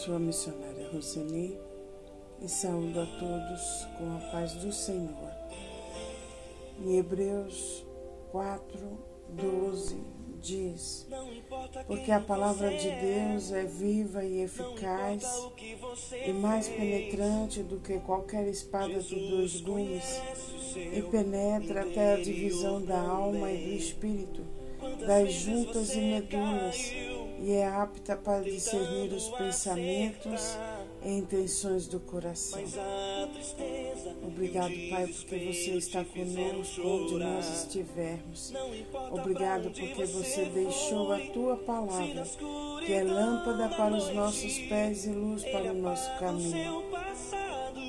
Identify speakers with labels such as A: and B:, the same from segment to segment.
A: sou a missionária Roseni e saúdo a todos com a paz do Senhor. Em Hebreus 4, 12 diz: Porque a palavra de Deus é viva e eficaz e mais penetrante do que qualquer espada de dois gumes e penetra até a divisão da alma e do espírito, das juntas e medulas e é apta para discernir os pensamentos e intenções do coração. Obrigado, Pai, porque você está conosco onde nós estivermos. Obrigado porque você deixou a tua palavra, que é lâmpada para os nossos pés e luz para o nosso caminho.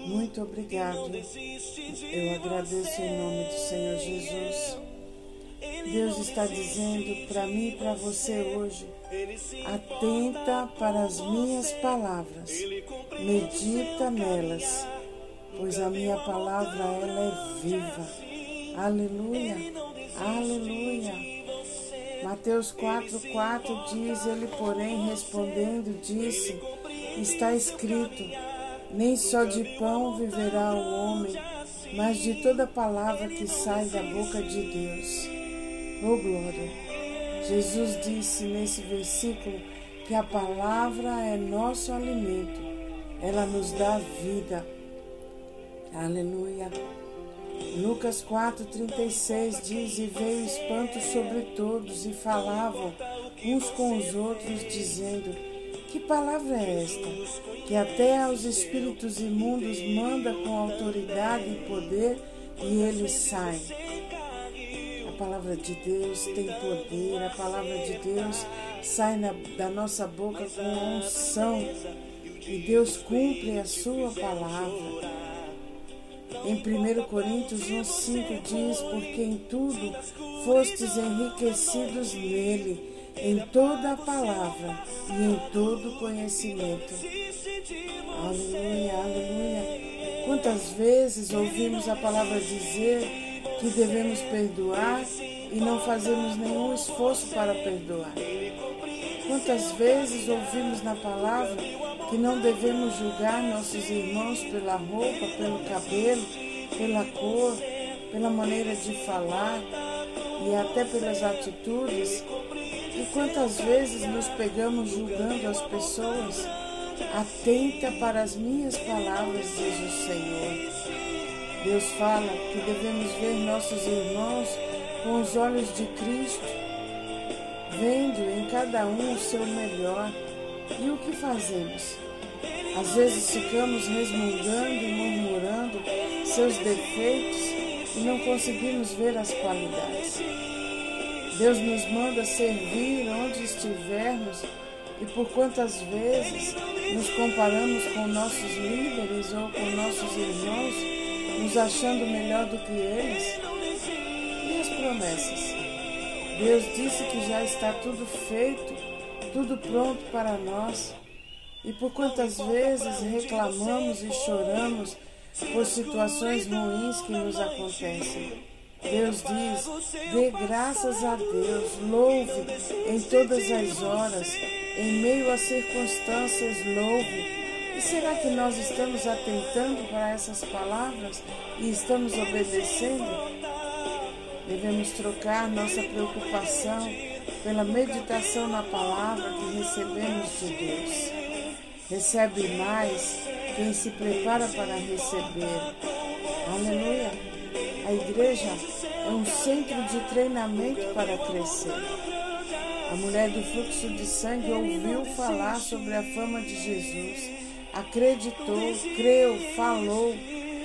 A: Muito obrigado. Eu agradeço em nome do Senhor Jesus. Deus está dizendo para mim e para você hoje Atenta para as minhas palavras, medita nelas, pois a minha palavra ela é viva. Aleluia, aleluia. Mateus 4,4 diz: Ele, porém, respondendo, disse: Está escrito: Nem só de pão viverá o homem, mas de toda palavra que sai da boca de Deus. Oh, glória! Jesus disse nesse versículo que a palavra é nosso alimento, ela nos dá vida. Aleluia. Lucas 4,36 diz: E veio espanto sobre todos, e falavam uns com os outros, dizendo: Que palavra é esta? Que até aos espíritos imundos manda com autoridade e poder, e eles saem palavra de Deus tem poder, a palavra de Deus sai na, da nossa boca com unção e Deus cumpre a sua palavra. Em 1 Coríntios 1,5 diz: Porque em tudo fostes enriquecidos nele, em toda a palavra e em todo conhecimento. Aleluia, aleluia. Quantas vezes ouvimos a palavra dizer que devemos perdoar e não fazemos nenhum esforço para perdoar. Quantas vezes ouvimos na palavra que não devemos julgar nossos irmãos pela roupa, pelo cabelo, pela cor, pela maneira de falar e até pelas atitudes? E quantas vezes nos pegamos julgando as pessoas? Atenta para as minhas palavras, diz o Senhor. Deus fala que devemos ver nossos irmãos com os olhos de Cristo, vendo em cada um o seu melhor. E o que fazemos? Às vezes ficamos resmungando e murmurando seus defeitos e não conseguimos ver as qualidades. Deus nos manda servir onde estivermos e por quantas vezes nos comparamos com nossos líderes ou com nossos irmãos nos achando melhor do que eles? E as promessas? Deus disse que já está tudo feito, tudo pronto para nós. E por quantas vezes reclamamos e choramos por situações ruins que nos acontecem? Deus diz: dê graças a Deus, louve em todas as horas, em meio às circunstâncias, louve e será que nós estamos atentando para essas palavras e estamos obedecendo? Devemos trocar nossa preocupação pela meditação na palavra que recebemos de Deus. Recebe mais quem se prepara para receber. Aleluia! A igreja é um centro de treinamento para crescer. A mulher do fluxo de sangue ouviu falar sobre a fama de Jesus acreditou, creu, falou.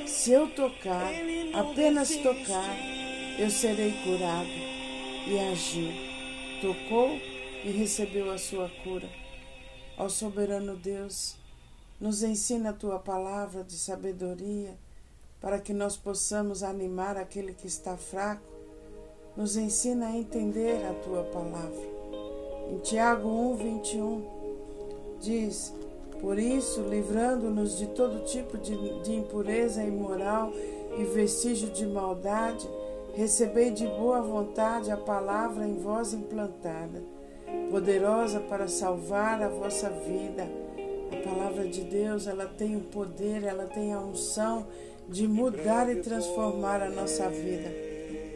A: Se eu tocar, apenas tocar, eu serei curado. E agiu. Tocou e recebeu a sua cura. Ó soberano Deus, nos ensina a tua palavra de sabedoria para que nós possamos animar aquele que está fraco. Nos ensina a entender a tua palavra. Em Tiago 1, 21, diz: por isso, livrando-nos de todo tipo de, de impureza imoral e vestígio de maldade, recebei de boa vontade a palavra em vós implantada, poderosa para salvar a vossa vida. A palavra de Deus, ela tem o poder, ela tem a unção de mudar e transformar a nossa vida.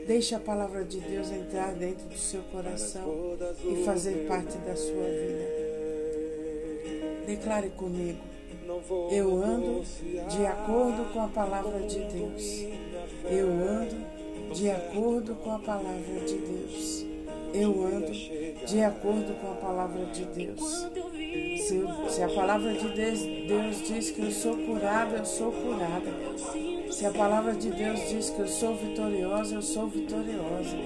A: Deixe a palavra de Deus entrar dentro do seu coração e fazer parte da sua vida. Declare comigo. Eu ando de acordo com a palavra de Deus. Eu ando de acordo com a palavra de Deus. Eu ando de acordo com a palavra de Deus. Se, se, a palavra de Deus, Deus diz que eu sou curada, eu sou curada. Se a palavra de Deus diz que eu sou vitoriosa, eu sou vitoriosa.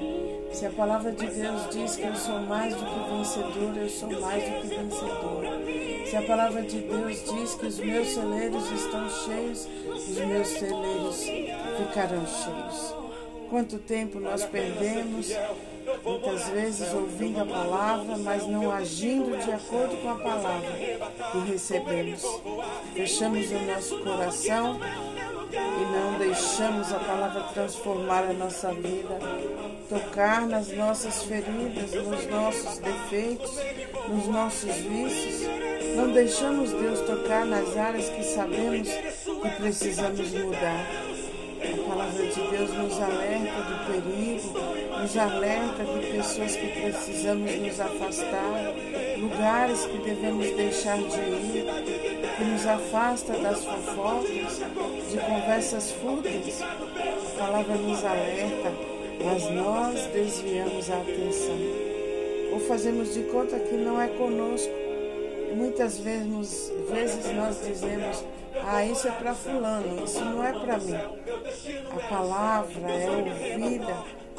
A: Se a palavra de Deus diz que eu sou mais do que vencedora, eu sou mais do que vencedora. Se a palavra de Deus diz que os meus celeiros estão cheios, os meus celeiros ficarão cheios. Quanto tempo nós perdemos muitas vezes ouvindo a palavra, mas não agindo de acordo com a palavra que recebemos. Fechamos o nosso coração e não deixamos a palavra transformar a nossa vida, tocar nas nossas feridas, nos nossos defeitos, nos nossos vícios. Não deixamos Deus tocar nas áreas que sabemos que precisamos mudar. A palavra de Deus nos alerta do perigo, nos alerta de pessoas que precisamos nos afastar, lugares que devemos deixar de ir, que nos afasta das fofocas, de conversas fúteis. A palavra nos alerta, mas nós desviamos a atenção. Ou fazemos de conta que não é conosco. E muitas vezes, vezes nós dizemos, ah, isso é para fulano, isso não é para mim. A palavra é ouvida,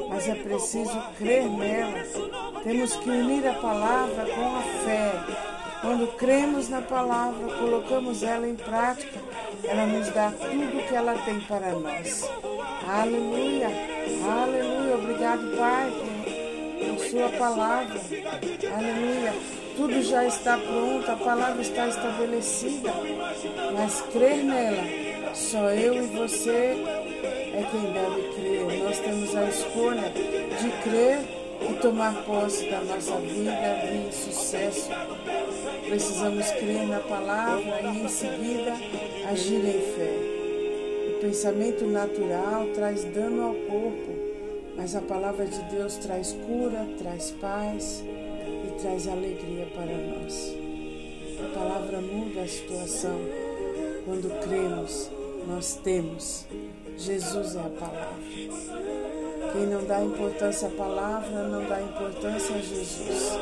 A: mas é preciso crer nela. Temos que unir a palavra com a fé. Quando cremos na palavra, colocamos ela em prática, ela nos dá tudo o que ela tem para nós. Aleluia, aleluia. Obrigado, Pai, por, Sua palavra. Aleluia. Tudo já está pronto, a palavra está estabelecida, mas crer nela, só eu e você é quem deve crer. Nós temos a escolha de crer e tomar posse da nossa vida de sucesso. Precisamos crer na palavra e em seguida agir em fé. Pensamento natural traz dano ao corpo, mas a palavra de Deus traz cura, traz paz traz alegria para nós. A palavra muda a situação. Quando cremos, nós temos. Jesus é a palavra. Quem não dá importância à palavra, não dá importância a Jesus,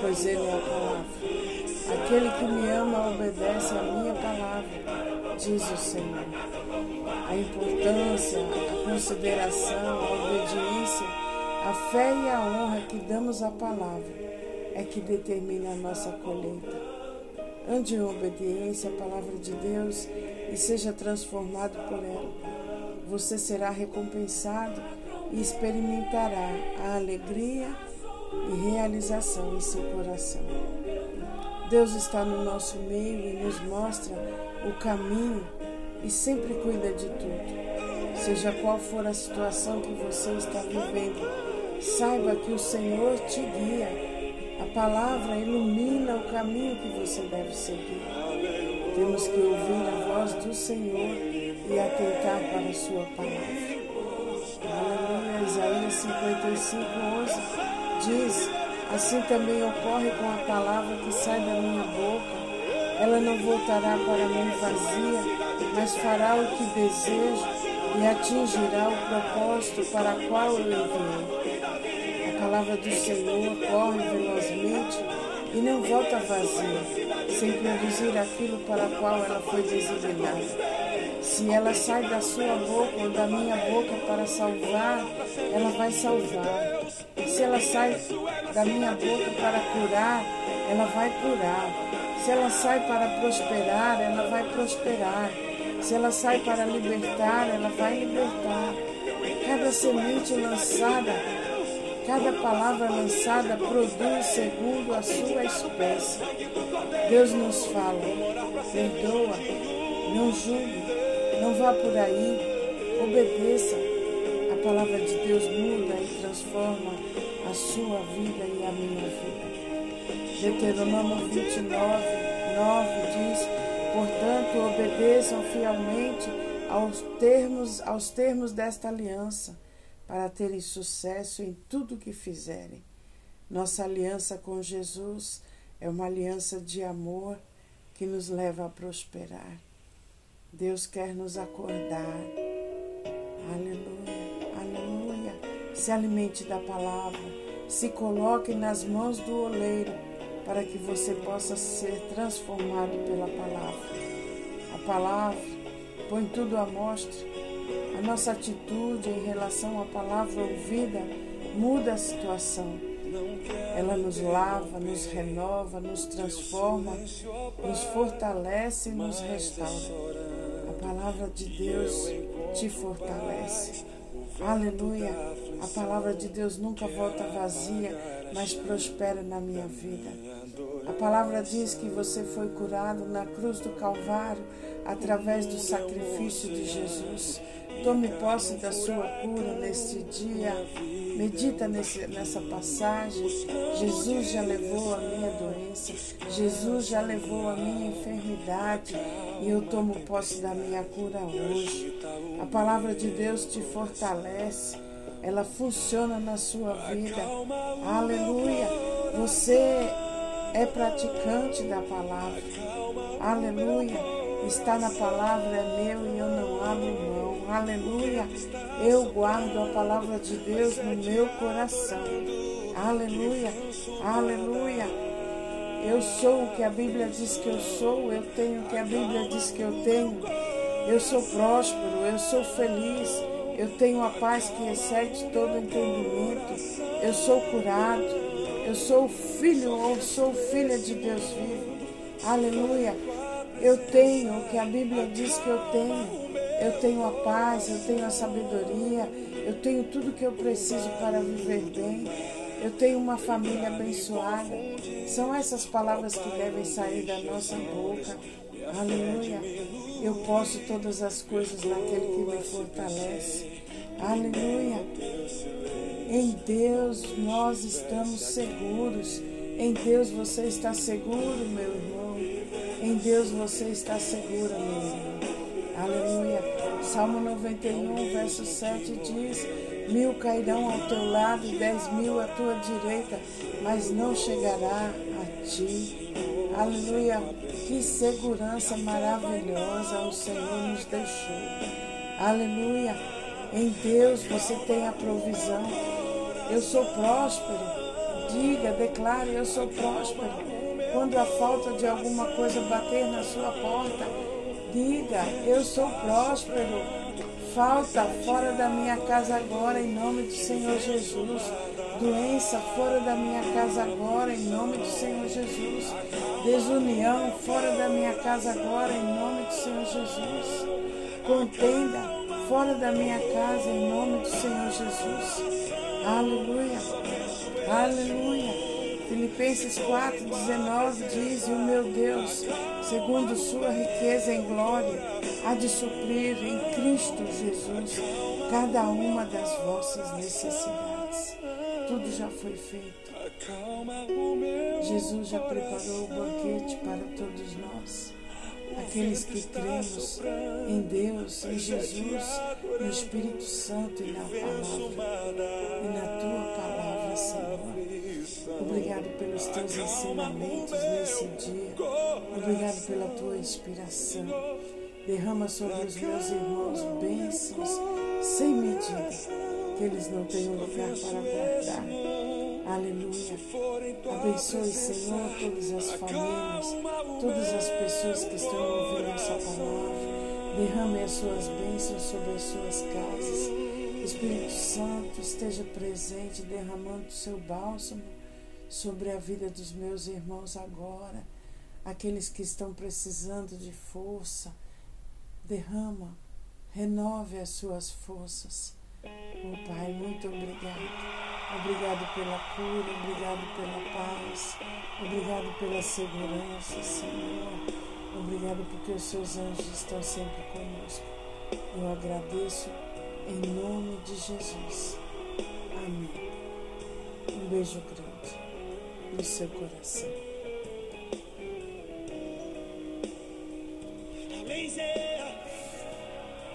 A: pois Ele é a palavra. Aquele que me ama obedece à minha palavra, diz o Senhor. A importância, a consideração, a obediência, a fé e a honra que damos à palavra é que determina a nossa colheita. Ande em obediência à palavra de Deus e seja transformado por ela. Você será recompensado e experimentará a alegria e realização em seu coração. Deus está no nosso meio e nos mostra o caminho e sempre cuida de tudo. Seja qual for a situação que você está vivendo, saiba que o Senhor te guia a palavra ilumina o caminho que você deve seguir. Temos que ouvir a voz do Senhor e atentar para a sua palavra. Aleluia. Isaías 55, 11 diz: Assim também ocorre com a palavra que sai da minha boca. Ela não voltará para mim vazia, mas fará o que desejo e atingirá o propósito para o qual eu enviei palavra do Senhor corre velozmente e não volta vazia, sem produzir aquilo para o qual ela foi designada. Se ela sai da sua boca ou da minha boca para salvar, ela vai salvar. Se ela sai da minha boca para curar, ela vai curar. Se ela sai para prosperar, ela vai prosperar. Se ela sai para libertar, ela vai libertar. Cada semente lançada Cada palavra lançada produz segundo a sua espécie. Deus nos fala, perdoa, não julgue, não vá por aí, obedeça. A palavra de Deus muda e transforma a sua vida e a minha vida. Deuteronômio 29, 9 diz: Portanto, obedeçam fielmente aos termos, aos termos desta aliança, para terem sucesso em tudo que fizerem. Nossa aliança com Jesus é uma aliança de amor que nos leva a prosperar. Deus quer nos acordar. Aleluia, aleluia. Se alimente da palavra, se coloque nas mãos do oleiro para que você possa ser transformado pela palavra. A palavra põe tudo à mostra. A nossa atitude em relação à palavra ouvida muda a situação. Ela nos lava, nos renova, nos transforma, nos fortalece e nos restaura. A palavra de Deus te fortalece. Aleluia. A palavra de Deus nunca volta vazia, mas prospera na minha vida. A palavra diz que você foi curado na cruz do Calvário através do sacrifício de Jesus. Tome posse da sua cura neste dia. Medita nesse, nessa passagem. Jesus já levou a minha doença. Jesus já levou a minha enfermidade. E eu tomo posse da minha cura hoje. A palavra de Deus te fortalece. Ela funciona na sua vida. Aleluia. Você é praticante da palavra. Aleluia. Está na palavra, é meu e eu não abro mão. Aleluia. Eu guardo a palavra de Deus no meu coração. Aleluia. Aleluia. Eu sou o que a Bíblia diz que eu sou, eu tenho o que a Bíblia diz que eu tenho. Eu sou próspero, eu sou feliz, eu tenho a paz que excede todo entendimento. Eu sou curado, eu sou filho ou sou filha de Deus vivo. Aleluia. Eu tenho o que a Bíblia diz que eu tenho. Eu tenho a paz, eu tenho a sabedoria, eu tenho tudo que eu preciso para viver bem. Eu tenho uma família abençoada. São essas palavras que devem sair da nossa boca. Aleluia. Eu posso todas as coisas naquele que me fortalece. Aleluia. Em Deus nós estamos seguros. Em Deus você está seguro, meu irmão. Em Deus você está segura, meu irmão. Aleluia. Salmo 91, verso 7 diz: Mil cairão ao teu lado e dez mil à tua direita, mas não chegará a ti. Aleluia. Que segurança maravilhosa o Senhor nos deixou. Aleluia. Em Deus você tem a provisão. Eu sou próspero. Diga, declare: Eu sou próspero. Quando a falta de alguma coisa bater na sua porta, diga: Eu sou próspero. Falta fora da minha casa agora, em nome do Senhor Jesus. Doença fora da minha casa agora, em nome do Senhor Jesus. Desunião fora da minha casa agora, em nome do Senhor Jesus. Contenda fora da minha casa, em nome do Senhor Jesus. Aleluia. Aleluia. Filipenses 4,19 diz: E o meu Deus, segundo sua riqueza em glória, há de suprir em Cristo Jesus cada uma das vossas necessidades. Tudo já foi feito. Jesus já preparou o banquete para todos nós. Aqueles que cremos em Deus, em Jesus, no Espírito Santo e na palavra, e na tua palavra, Senhor. Obrigado pelos teus ensinamentos nesse dia. Obrigado pela tua inspiração. Derrama sobre os meus irmãos bênçãos sem medida, que eles não tenham lugar para guardar. Aleluia. Abençoe, Senhor, todas as famílias, todas as pessoas que estão ouvindo essa palavra. Derrame as suas bênçãos sobre as suas casas. Espírito Santo, esteja presente, derramando o seu bálsamo sobre a vida dos meus irmãos agora. Aqueles que estão precisando de força, derrama, renove as suas forças. Oh Pai, muito obrigado. Obrigado pela cura, obrigado pela paz, obrigado pela segurança, Senhor. Obrigado porque os seus anjos estão sempre conosco. Eu agradeço em nome de Jesus. Amém. Um beijo grande no seu coração.